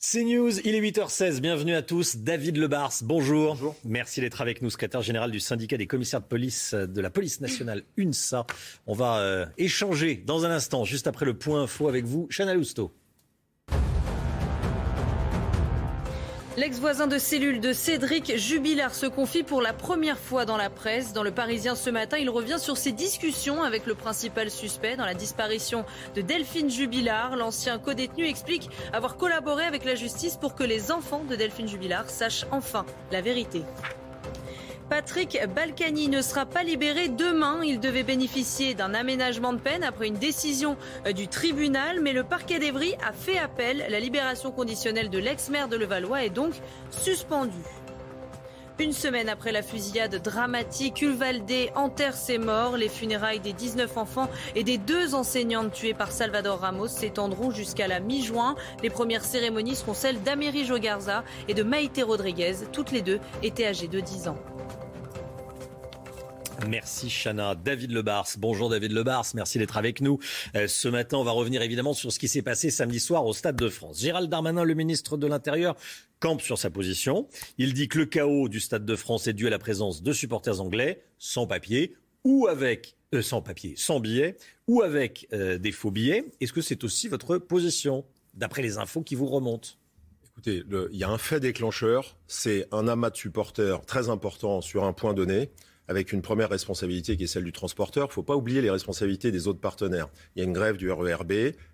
C'est News, il est 8h16, bienvenue à tous. David Lebars, bonjour. Bonjour. Merci d'être avec nous, secrétaire général du syndicat des commissaires de police de la police nationale UNSA. On va euh, échanger dans un instant, juste après le point info avec vous, Chana Lousteau. L'ex-voisin de cellule de Cédric Jubilard se confie pour la première fois dans la presse. Dans le Parisien ce matin, il revient sur ses discussions avec le principal suspect dans la disparition de Delphine Jubilard. L'ancien codétenu explique avoir collaboré avec la justice pour que les enfants de Delphine Jubilard sachent enfin la vérité. Patrick Balkany ne sera pas libéré demain. Il devait bénéficier d'un aménagement de peine après une décision euh, du tribunal, mais le parquet d'Evry a fait appel. La libération conditionnelle de l'ex-maire de Levallois est donc suspendue. Une semaine après la fusillade dramatique, Uvalde enterre ses morts. Les funérailles des 19 enfants et des deux enseignantes tuées par Salvador Ramos s'étendront jusqu'à la mi-juin. Les premières cérémonies seront celles d'Améry Jogarza et de Maïté Rodriguez. Toutes les deux étaient âgées de 10 ans. Merci Chana. David Lebars, bonjour David Lebars, merci d'être avec nous. Euh, ce matin, on va revenir évidemment sur ce qui s'est passé samedi soir au Stade de France. Gérald Darmanin, le ministre de l'Intérieur, campe sur sa position. Il dit que le chaos du Stade de France est dû à la présence de supporters anglais sans papier ou avec euh, sans sans ou avec euh, des faux billets. Est-ce que c'est aussi votre position d'après les infos qui vous remontent? Écoutez, il y a un fait déclencheur, c'est un amas de supporters très important sur un point donné, avec une première responsabilité qui est celle du transporteur. Il ne faut pas oublier les responsabilités des autres partenaires. Il y a une grève du RERB,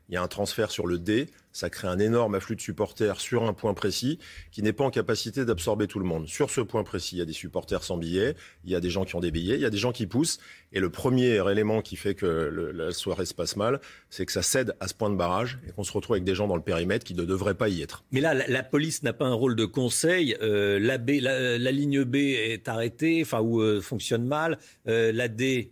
il y a un transfert sur le D, ça crée un énorme afflux de supporters sur un point précis qui n'est pas en capacité d'absorber tout le monde. Sur ce point précis, il y a des supporters sans billets, il y a des gens qui ont des billets, il y a des gens qui poussent. Et le premier élément qui fait que la soirée se passe mal, c'est que ça cède à ce point de barrage et qu'on se retrouve avec des gens dans le périmètre qui ne devraient pas y être. Mais là, la, police n'a pas un rôle de conseil. Euh, la, B, la, ligne B est arrêtée, enfin ou euh, fonctionne mal. Euh, la D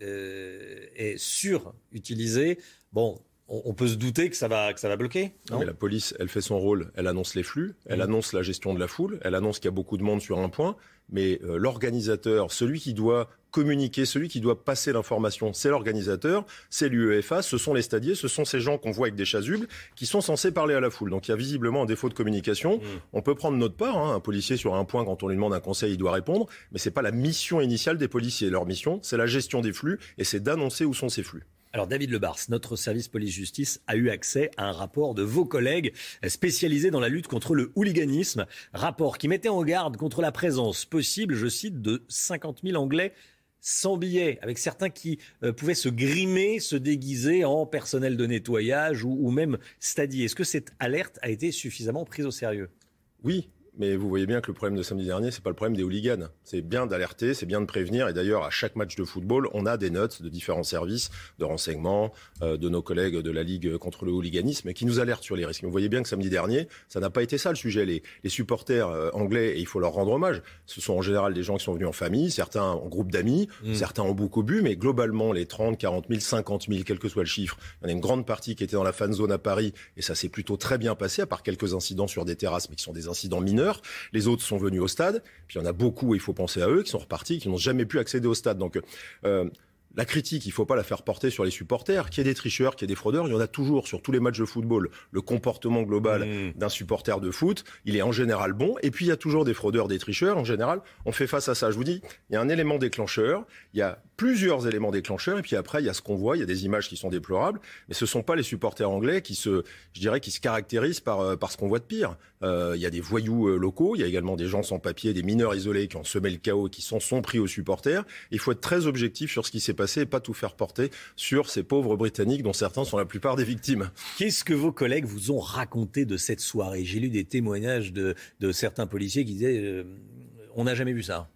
est surutilisée. Bon, on, peut se douter que ça va que ça va bloquer. Non, non mais la police, elle fait son rôle, elle annonce les flux, elle Mhm. annonce la gestion de la foule, elle annonce qu'il y a beaucoup de monde sur un point, mais euh, l'organisateur, celui qui doit communiquer, celui qui doit passer l'information, c'est l'organisateur, c'est l'UEFA, ce sont les stadiers, ce sont ces gens qu'on voit avec des chasubles qui sont censés parler à la foule. Donc il y a visiblement un défaut de communication. Mhm. On peut prendre notre part, hein, un policier sur un point, quand on lui demande un conseil, il doit répondre, mais c'est pas la mission initiale des policiers. Leur mission, c'est la gestion des flux et c'est d'annoncer où sont ces flux. Alors David Lebars, notre service police-justice a eu accès à un rapport de vos collègues spécialisés dans la lutte contre le hooliganisme, rapport qui mettait en garde contre la présence possible, je cite, de 50 000 Anglais sans billets, avec certains qui euh, pouvaient se grimer, se déguiser en personnel de nettoyage ou, même stadier. Est-ce que cette alerte a été suffisamment prise au sérieux? Oui, mais vous voyez bien que le problème de samedi dernier, c'est pas le problème des hooligans. C'est bien d'alerter, c'est bien de prévenir. Et d'ailleurs, à chaque match de football, on a des notes de différents services de renseignement, euh, de nos collègues de la Ligue contre le hooliganisme, qui nous alertent sur les risques. Mais vous voyez bien que samedi dernier, ça n'a pas été ça le sujet. Les, les supporters euh, anglais, et il faut leur rendre hommage, ce sont en général des gens qui sont venus en famille, certains en groupe d'amis, Mm. certains en beaucoup bu, mais globalement, les 30, 40 000, 50 000, quel que soit le chiffre, il y en a une grande partie qui était dans la fan zone à Paris, et ça s'est plutôt très bien passé, à part quelques incidents sur des terrasses, mais qui sont des incidents mineurs. Les autres sont venus au stade, puis il y en a beaucoup, il faut penser à eux, qui sont repartis, qui n'ont jamais pu accéder au stade. Donc, euh, la critique, il faut pas la faire porter sur les supporters. Qu'il y ait des tricheurs, qu'il y ait des fraudeurs, il y en a toujours sur tous les matchs de football. Le comportement global Mmh. d'un supporter de foot, il est en général bon. Et puis il y a toujours des fraudeurs, des tricheurs. En général, on fait face à ça. Je vous dis, il y a un élément déclencheur, il y a plusieurs éléments déclencheurs, et puis après il y a ce qu'on voit, il y a des images qui sont déplorables, mais ce sont pas les supporters anglais qui se, je dirais, qui se caractérisent par euh, par ce qu'on voit de pire. Euh, il y a des voyous euh, locaux, il y a également des gens sans papier, des mineurs isolés qui ont semé le chaos, et qui s'en sont pris aux supporters. Il faut être très objectif sur ce qui s'est et pas tout faire porter sur ces pauvres Britanniques dont certains sont la plupart des victimes. Qu'est-ce que vos collègues vous ont raconté de cette soirée? J'ai lu des témoignages de, de certains policiers qui disaient euh, on n'a jamais vu ça.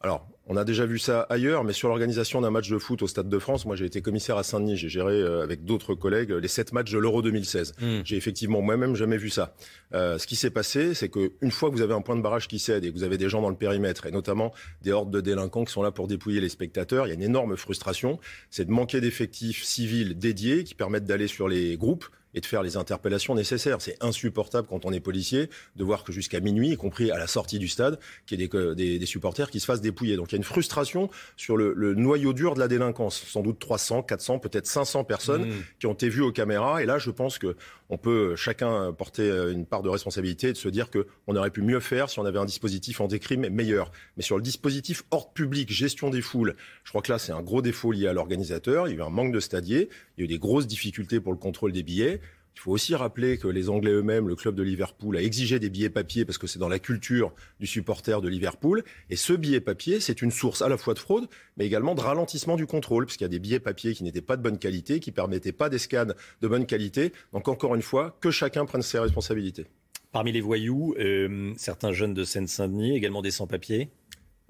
Alors, On a déjà vu ça ailleurs, mais sur l'organisation d'un match de foot au Stade de France, moi j'ai été commissaire à Saint-Denis, j'ai géré euh, avec d'autres collègues les sept matchs de l'Euro 2016. Hmm. J'ai effectivement moi-même jamais vu ça. Euh, ce qui s'est passé, c'est qu'une fois que vous avez un point de barrage qui cède et que vous avez des gens dans le périmètre, et notamment des hordes de délinquants qui sont là pour dépouiller les spectateurs, il y a une énorme frustration. C'est de manquer d'effectifs civils dédiés qui permettent d'aller sur les groupes et de faire les interpellations nécessaires. C'est insupportable quand on est policier de voir que jusqu'à minuit, y compris à la sortie du stade, qu'il y ait des, des, supporters qui se fassent dépouiller. Donc il y a une frustration sur le, le, noyau dur de la délinquance. Sans doute 300, 400, peut-être 500 personnes mmh. qui ont été vues aux caméras. Et là, je pense que on peut chacun porter une part de responsabilité et de se dire qu'on aurait pu mieux faire si on avait un dispositif anti-crime meilleur. Mais sur le dispositif ordre public, gestion des foules, je crois que là, c'est un gros défaut lié à l'organisateur. Il y a eu un manque de stadiers. Il y a eu des grosses difficultés pour le contrôle des billets. Il faut aussi rappeler que les Anglais eux-mêmes, le club de Liverpool, a exigé des billets papier parce que c'est dans la culture du supporter de Liverpool. Et ce billet papier, c'est une source à la fois de fraude, mais également de ralentissement du contrôle, puisqu'il y a des billets papier qui n'étaient pas de bonne qualité, qui permettaient pas des scans de bonne qualité. Donc encore une fois, que chacun prenne ses responsabilités. Parmi les voyous, euh, certains jeunes de Seine-Saint-Denis, également des sans-papiers?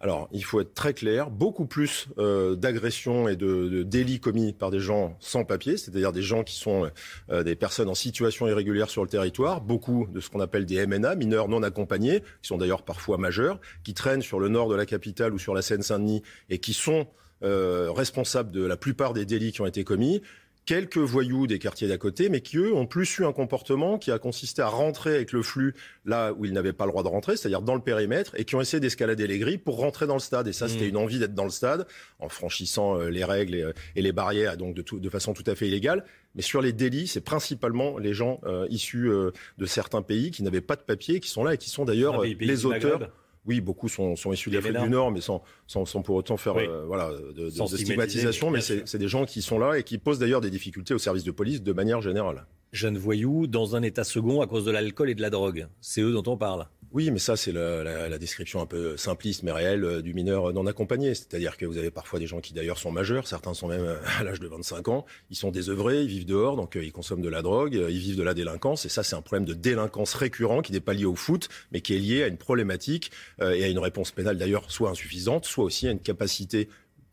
Alors, il faut être très clair, beaucoup plus euh, d'agressions et de, délits commis par des gens sans papier, c'est-à-dire des gens qui sont euh, des personnes en situation irrégulière sur le territoire, beaucoup de ce qu'on appelle des MNA, mineurs non accompagnés, qui sont d'ailleurs parfois majeurs, qui traînent sur le nord de la capitale ou sur la Seine-Saint-Denis et qui sont euh, responsables de la plupart des délits qui ont été commis quelques voyous des quartiers d'à côté, mais qui, eux, ont plus eu un comportement qui a consisté à rentrer avec le flux là où ils n'avaient pas le droit de rentrer, c'est-à-dire dans le périmètre, et qui ont essayé d'escalader les grilles pour rentrer dans le stade. Et ça, c'était mmh. une envie d'être dans le stade, en franchissant euh, les règles et, euh, les barrières, donc de, de, façon tout à fait illégale. Mais sur les délits, c'est principalement les gens euh, issus de certains pays qui n'avaient pas de papier, qui sont là et qui sont d'ailleurs les auteurs oui, beaucoup sont, sont issus d'Afrique du Nord, mais sans, sans, sans, pour autant faire euh, voilà, de, de, stigmatisation. Mais c'est des gens qui sont là et qui posent d'ailleurs des difficultés au service de police de manière générale. Jeunes voyous dans un état second à cause de l'alcool et de la drogue. C'est eux dont on parle. Oui, mais ça, c'est la, la, la, description un peu simpliste mais réelle euh, du mineur non accompagné. C'est-à-dire que vous avez parfois des gens qui d'ailleurs sont majeurs, certains sont même euh, à l'âge de 25 ans, ils sont désœuvrés, ils vivent dehors, donc euh, ils consomment de la drogue, ils vivent de la délinquance, et ça, c'est un problème de délinquance récurrent qui n'est pas lié au foot, mais qui est lié à une problématique et à une réponse pénale d'ailleurs soit insuffisante, soit aussi à une capacité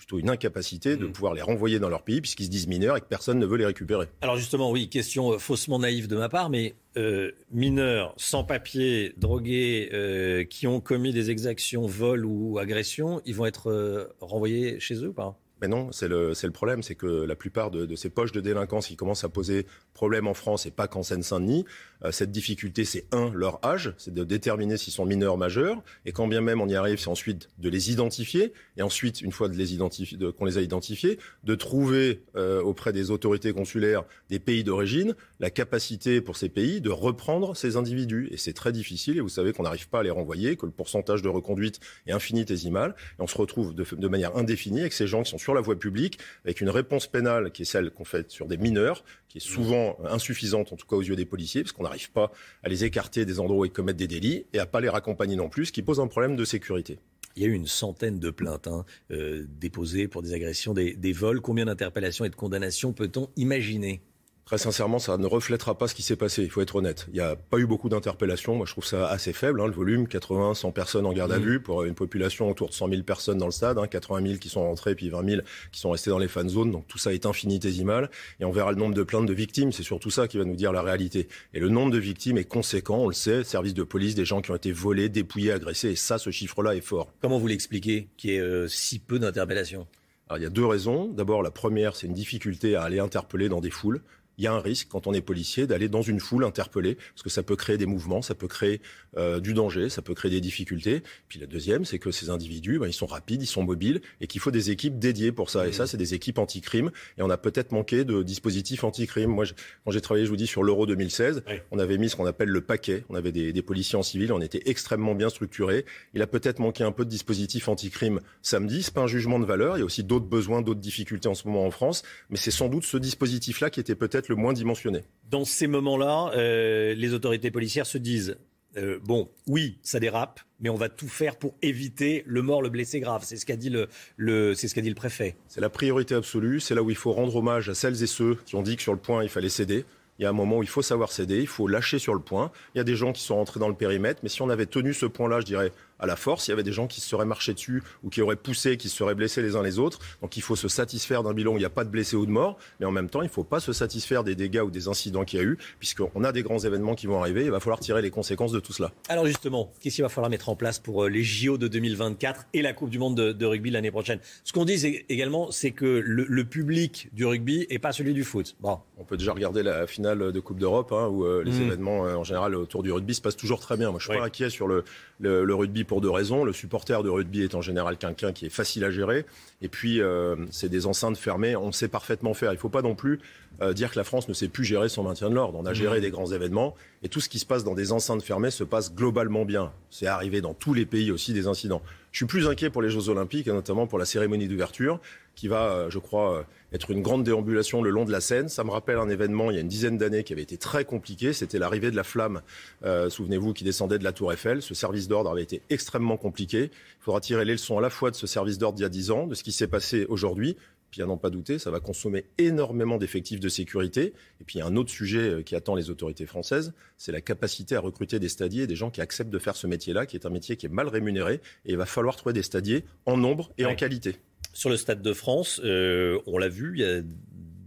plutôt une incapacité de mm. pouvoir les renvoyer dans leur pays puisqu'ils se disent mineurs et que personne ne veut les récupérer. Alors justement, oui, question euh, faussement naïve de ma part, mais euh, mineurs sans papier, drogués, euh, qui ont commis des exactions, vols ou agressions, ils vont être renvoyés chez eux ou pas? Mais non, c'est le, problème, c'est que la plupart de, ces poches de délinquance qui commencent à poser problème en France et pas qu'en Seine-Saint-Denis, euh, cette difficulté, c'est un, leur âge, c'est de déterminer s'ils sont mineurs, majeurs, et quand bien même on y arrive, c'est ensuite de les identifier, et ensuite, une fois qu'on les a identifiés, de trouver euh, auprès des autorités consulaires des pays d'origine la capacité pour ces pays de reprendre ces individus. Et c'est très difficile, et vous savez qu'on n'arrive pas à les renvoyer, que le pourcentage de reconduite est infinitésimal, et on se retrouve de, de manière indéfinie avec ces gens qui sont sur la voie publique, avec une réponse pénale qui est celle qu'on fait sur des mineurs, qui est souvent insuffisante, en tout cas aux yeux des policiers, parce qu'on n'arrive pas à les écarter des endroits où ils commettent des délits et à pas les raccompagner non plus, ce qui pose un problème de sécurité. Il y a eu une centaine de plaintes hein, euh, déposées pour des agressions, des, des vols. Combien d'interpellations et de condamnations peut-on imaginer? Très sincèrement, ça ne reflètera pas ce qui s'est passé, il faut être honnête. Il n'y a pas eu beaucoup d'interpellations, moi je trouve ça assez faible, hein, le volume, 80, 100 personnes en garde à mmh. vue pour une population autour de 100 000 personnes dans le stade, hein, 80 000 qui sont rentrés, puis 20 000 qui sont restés dans les fan zones, donc tout ça est infinitésimal, et on verra le nombre de plaintes de victimes, c'est surtout ça qui va nous dire la réalité. Et le nombre de victimes est conséquent, on le sait, service de police, des gens qui ont été volés, dépouillés, agressés, et ça, ce chiffre-là est fort. Comment vous l'expliquez, qu'il y ait euh, si peu d'interpellations? Alors, il y a deux raisons. D'abord, la première, c'est une difficulté à aller interpeller dans des foules il y a un risque quand on est policier d'aller dans une foule interpeller parce que ça peut créer des mouvements, ça peut créer euh, du danger, ça peut créer des difficultés. Puis la deuxième, c'est que ces individus, ben, ils sont rapides, ils sont mobiles et qu'il faut des équipes dédiées pour ça. Et ça, c'est des équipes anti-crime. Et on a peut-être manqué de dispositifs anti-crime. Moi, quand j'ai travaillé, je vous dis, sur l'Euro 2016, on avait mis ce qu'on appelle le paquet. On avait des, des, policiers en civil, on était extrêmement bien structurés. Il a peut-être manqué un peu de dispositifs anti-crime samedi. C'est pas un jugement de valeur. Il y a aussi d'autres besoins, d'autres difficultés en ce moment en France. Mais c'est sans doute ce dispositif-là qui était peut-être le moins dimensionné. Dans ces moments-là, euh, les autorités policières se disent euh, bon, oui, ça dérape, mais on va tout faire pour éviter le mort, le blessé grave. C'est ce qu'a dit le, c'est ce qu'a dit le préfet. C'est la priorité absolue. C'est là où il faut rendre hommage à celles et ceux qui ont dit que sur le point il fallait céder. Il y a un moment où il faut savoir céder, il faut lâcher sur le point. Il y a des gens qui sont rentrés dans le périmètre, mais si on avait tenu ce point-là, je dirais, à la force. Il y avait des gens qui se seraient marchés dessus ou qui auraient poussé, qui se seraient blessés les uns les autres. Donc il faut se satisfaire d'un bilan où il n'y a pas de blessés ou de morts, mais en même temps, il ne faut pas se satisfaire des dégâts ou des incidents qu'il y a eu, puisqu'on a des grands événements qui vont arriver. Il va falloir tirer les conséquences de tout cela. Alors justement, qu'est-ce qu'il va falloir mettre en place pour euh, les JO de 2024 et la Coupe du Monde de, rugby l'année prochaine? Ce qu'on dit également, c'est que le, public du rugby n'est pas celui du foot. Bon. On peut déjà regarder la finale de Coupe d'Europe, hein, où euh, les mmh. événements euh, en général autour du rugby se passent toujours très bien. Moi, je suis pas inquiet sur le, le, rugby pour deux raisons. Le supporter de rugby est en général quelqu'un qui est facile à gérer. Et puis, euh, c'est des enceintes fermées. On sait parfaitement faire. Il ne faut pas non plus euh, dire que la France ne sait plus gérer son maintien de l'ordre. On a géré mmh. des grands événements. Et tout ce qui se passe dans des enceintes fermées se passe globalement bien. C'est arrivé dans tous les pays aussi des incidents. Je suis plus inquiet pour les Jeux Olympiques, et notamment pour la cérémonie d'ouverture, qui va, euh, je crois, être une grande déambulation le long de la Seine. Ça me rappelle un événement il y a une dizaine d'années qui avait été très compliqué. C'était l'arrivée de la flamme, euh, souvenez-vous, qui descendait de la Tour Eiffel. Ce service d'ordre avait été extrêmement compliqué. Il faudra tirer les leçons à la fois de ce service d'ordre d'il y a dix ans, de ce qui s'est passé aujourd'hui. Puis à n'en pas douter, ça va consommer énormément d'effectifs de sécurité. Et puis il y a un autre sujet euh, qui attend les autorités françaises, c'est la capacité à recruter des stadiers, des gens qui acceptent de faire ce métier-là, qui est un métier qui est mal rémunéré. Et il va falloir trouver des stadiers en nombre et en qualité. Sur le Stade de France, euh, on l'a vu, il y a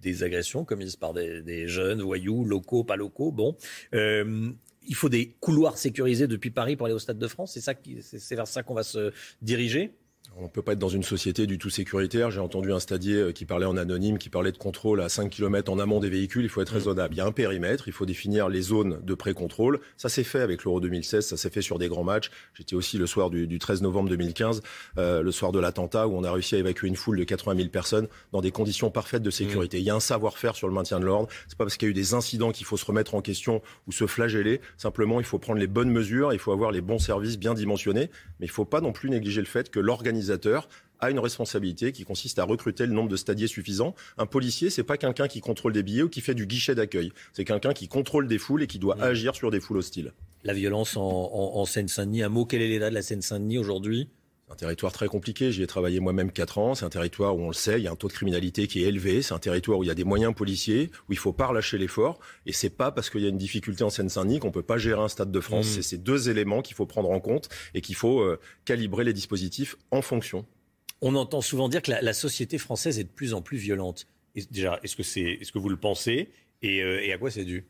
des agressions commises par des, jeunes voyous, locaux, pas locaux. Bon, euh, il faut des couloirs sécurisés depuis Paris pour aller au Stade de France. C'est ça, c'est vers ça qu'on va se diriger. On ne peut pas être dans une société du tout sécuritaire. J'ai entendu un stadier euh, qui parlait en anonyme, qui parlait de contrôle à 5 km en amont des véhicules. Il faut être raisonnable. Il y a un périmètre, il faut définir les zones de pré-contrôle. Ça s'est fait avec l'Euro 2016, ça s'est fait sur des grands matchs. J'étais aussi le soir du, 13 novembre 2015, euh, le soir de l'attentat, où on a réussi à évacuer une foule de 80 000 personnes dans des conditions parfaites de sécurité. Mm. Il y a un savoir-faire sur le maintien de l'ordre. C'est pas parce qu'il y a eu des incidents qu'il faut se remettre en question ou se flageller. Simplement, il faut prendre les bonnes mesures, il faut avoir les bons services bien dimensionnés. Mais il ne faut pas non plus négliger le fait que l'organisateur a une responsabilité qui consiste à recruter le nombre de stadiers suffisant. Un policier, c'est pas quelqu'un qui contrôle des billets ou qui fait du guichet d'accueil. C'est quelqu'un qui contrôle des foules et qui doit agir sur des foules hostiles. La violence en, Seine-Saint-Denis, un mot, quel est l'état de la Seine-Saint-Denis aujourd'hui? Un territoire très compliqué. J'y ai travaillé moi-même 4 ans. C'est un territoire où on le sait, il y a un taux de criminalité qui est élevé. C'est un territoire où il y a des moyens policiers, où il faut pas relâcher l'effort. Et c'est pas parce qu'il y a une difficulté en Seine-Saint-Denis qu'on peut pas gérer un stade de France. Mmh. C'est ces deux éléments qu'il faut prendre en compte et qu'il faut euh, calibrer les dispositifs en fonction on entend souvent dire que la, société française est de plus en plus violente. déjà, est-ce que, c'est, est-ce que vous le pensez? Et, euh, et à quoi c'est dû?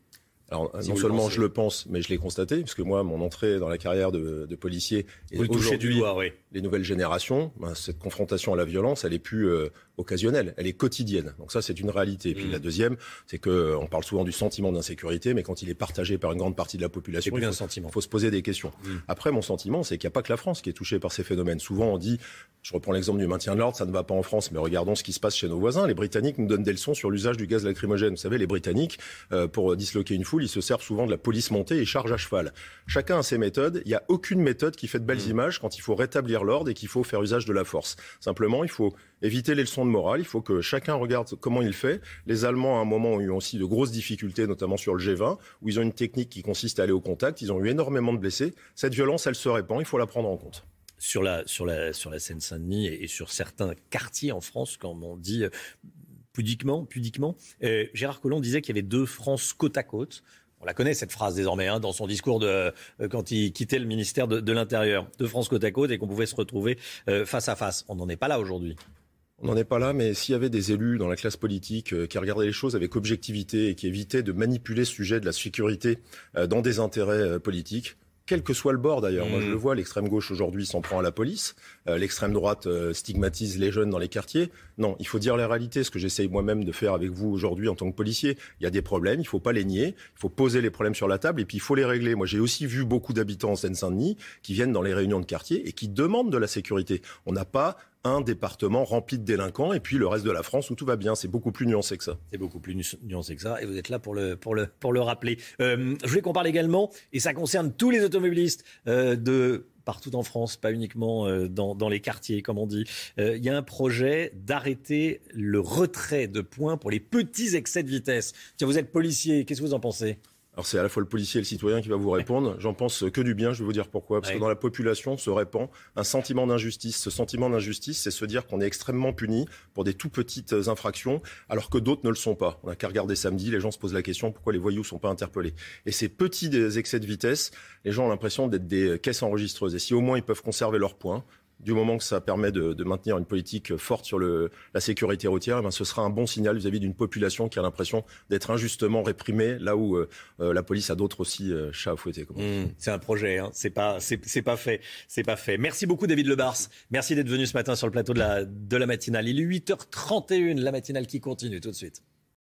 Alors, non seulement je le pense, mais je l'ai constaté, puisque moi, mon entrée dans la carrière de, de policier, et aujourd'hui, oui. les nouvelles générations, ben, cette confrontation à la violence, elle est plus euh, occasionnelle, elle est quotidienne. Donc ça, c'est une réalité. Et puis mm. la deuxième, c'est que on parle souvent du sentiment d'insécurité, mais quand il est partagé par une grande partie de la population, il faut, faut, se poser des questions. Mm. Après, mon sentiment, c'est qu'il n'y a pas que la France qui est touchée par ces phénomènes. Souvent, on dit, je reprends l'exemple du maintien de l'ordre, ça ne va pas en France, mais regardons ce qui se passe chez nos voisins. Les Britanniques nous donnent des leçons sur l'usage du gaz lacrymogène. Vous savez, les Britanniques, euh, pour disloquer une foule, ils se servent souvent de la police montée et charge à cheval. Chacun a ses méthodes. Il n'y a aucune méthode qui fait de belles mm. images quand il faut rétablir l'ordre et qu'il faut faire usage de la force. Simplement, il faut éviter les leçons de Il faut que chacun regarde comment il fait. Les Allemands, à un moment, ont eu aussi de grosses difficultés, notamment sur le G20, où ils ont une technique qui consiste à aller au contact. Ils ont eu énormément de blessés. Cette violence, elle se répand. Il faut la prendre en compte sur la, Seine-Saint-Denis et, sur certains quartiers en France, comme on dit euh, pudiquement. pudiquement. Euh, Gérard Collomb disait qu'il y avait deux France côte à côte. On la connaît cette phrase désormais hein, dans son discours euh, quand il quittait le ministère de, l'Intérieur, de France côte à côte et qu'on pouvait se retrouver face à face. On n'en est pas là aujourd'hui. On n'en est pas là, mais s'il y avait des élus dans la classe politique euh, qui regardaient les choses avec objectivité et qui évitaient de manipuler ce sujet de la sécurité dans des intérêts politiques, quel que soit le bord d'ailleurs. Moi, je le mm. vois, l'extrême gauche aujourd'hui s'en prend à la police, euh, l'extrême droite euh, stigmatise les jeunes dans les quartiers. Non, il faut dire la réalité, ce que j'essaye moi-même de faire avec vous aujourd'hui en tant que policier. Il y a des problèmes, il ne faut pas les nier, il faut poser les problèmes sur la table et puis il faut les régler. Moi, j'ai aussi vu beaucoup d'habitants en Seine-Saint-Denis qui viennent dans les réunions de quartier et qui demandent de la sécurité. On n'a pas un département rempli de délinquants et puis le reste de la France où tout va bien. C'est beaucoup plus nuancé que ça. C'est beaucoup plus nuancé que ça et vous êtes là pour le, pour le, pour le rappeler. Euh, je voulais qu'on parle également, et ça concerne tous les automobilistes euh, de partout en France, pas uniquement euh, dans, dans, les quartiers, comme on dit. Il y a un projet d'arrêter le retrait de points pour les petits excès de vitesse. Tiens, vous êtes policier, qu'est-ce que vous en pensez? Alors c'est à la fois le policier et le citoyen qui va vous répondre. J'en pense que du bien, je vais vous dire pourquoi. Parce que dans la population se répand un sentiment d'injustice. Ce sentiment d'injustice, c'est se dire qu'on est extrêmement puni pour des tout petites infractions, alors que d'autres ne le sont pas. On n'a qu'à regarder samedi, les gens se posent la question pourquoi les voyous sont pas interpellés? Et ces petits excès de vitesse, les gens ont l'impression d'être des caisses enregistreuses. Et si au moins ils peuvent conserver leurs points, du moment que ça permet de, maintenir une politique forte sur le, la sécurité routière, eh ben, ce sera un bon signal vis-à-vis d'une population qui a l'impression d'être injustement réprimée, là où euh, euh, la police a d'autres aussi euh, chats à fouetter. Mmh, c'est un projet, hein. c'est pas, c'est, pas fait, c'est pas fait. Merci beaucoup David Lebars. Merci d'être venu ce matin sur le plateau de la, de la matinale. Il est 8h31, la matinale qui continue tout de suite.